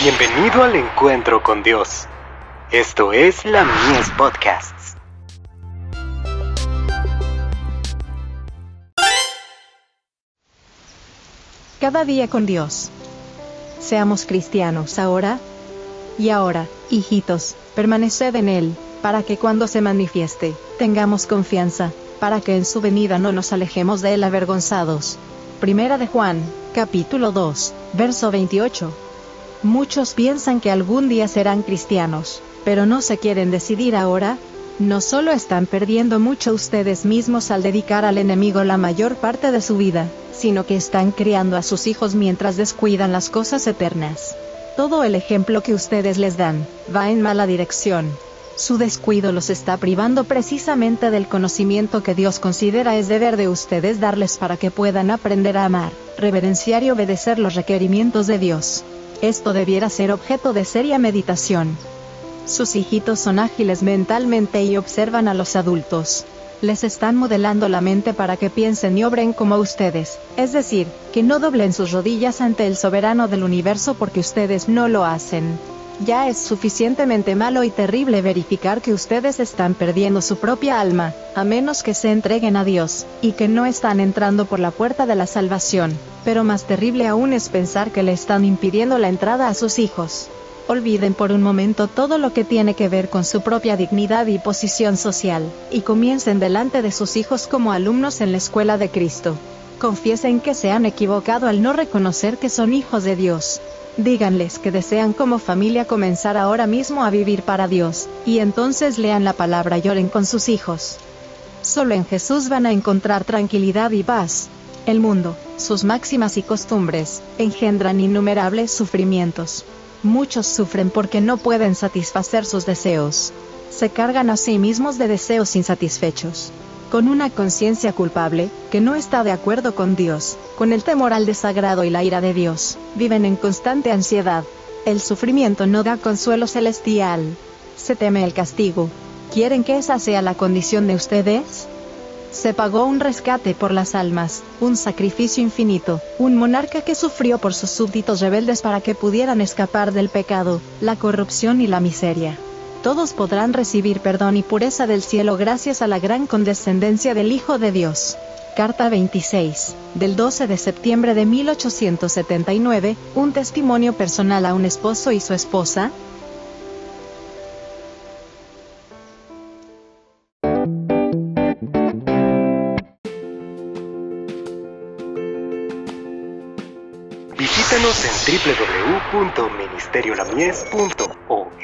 Bienvenido al encuentro con Dios. Esto es la Mies Podcasts. Cada día con Dios. Seamos cristianos ahora y ahora, hijitos, permaneced en Él, para que cuando se manifieste, tengamos confianza, para que en su venida no nos alejemos de Él avergonzados. Primera de Juan, capítulo 2, verso 28. Muchos piensan que algún día serán cristianos, pero no se quieren decidir ahora. No solo están perdiendo mucho ustedes mismos al dedicar al enemigo la mayor parte de su vida, sino que están criando a sus hijos mientras descuidan las cosas eternas. Todo el ejemplo que ustedes les dan, va en mala dirección. Su descuido los está privando precisamente del conocimiento que Dios considera es deber de ustedes darles para que puedan aprender a amar, reverenciar y obedecer los requerimientos de Dios. Esto debiera ser objeto de seria meditación. Sus hijitos son ágiles mentalmente y observan a los adultos. Les están modelando la mente para que piensen y obren como ustedes, es decir, que no doblen sus rodillas ante el soberano del universo porque ustedes no lo hacen. Ya es suficientemente malo y terrible verificar que ustedes están perdiendo su propia alma, a menos que se entreguen a Dios, y que no están entrando por la puerta de la salvación, pero más terrible aún es pensar que le están impidiendo la entrada a sus hijos. Olviden por un momento todo lo que tiene que ver con su propia dignidad y posición social, y comiencen delante de sus hijos como alumnos en la escuela de Cristo. Confiesen que se han equivocado al no reconocer que son hijos de Dios, Díganles que desean como familia comenzar ahora mismo a vivir para Dios, y entonces lean la palabra y oren con sus hijos. Solo en Jesús van a encontrar tranquilidad y paz. El mundo, sus máximas y costumbres, engendran innumerables sufrimientos. Muchos sufren porque no pueden satisfacer sus deseos. Se cargan a sí mismos de deseos insatisfechos con una conciencia culpable, que no está de acuerdo con Dios, con el temor al desagrado y la ira de Dios, viven en constante ansiedad. El sufrimiento no da consuelo celestial. Se teme el castigo. ¿Quieren que esa sea la condición de ustedes? Se pagó un rescate por las almas, un sacrificio infinito, un monarca que sufrió por sus súbditos rebeldes para que pudieran escapar del pecado, la corrupción y la miseria todos podrán recibir perdón y pureza del cielo gracias a la gran condescendencia del Hijo de Dios. Carta 26, del 12 de septiembre de 1879, un testimonio personal a un esposo y su esposa, Visítanos en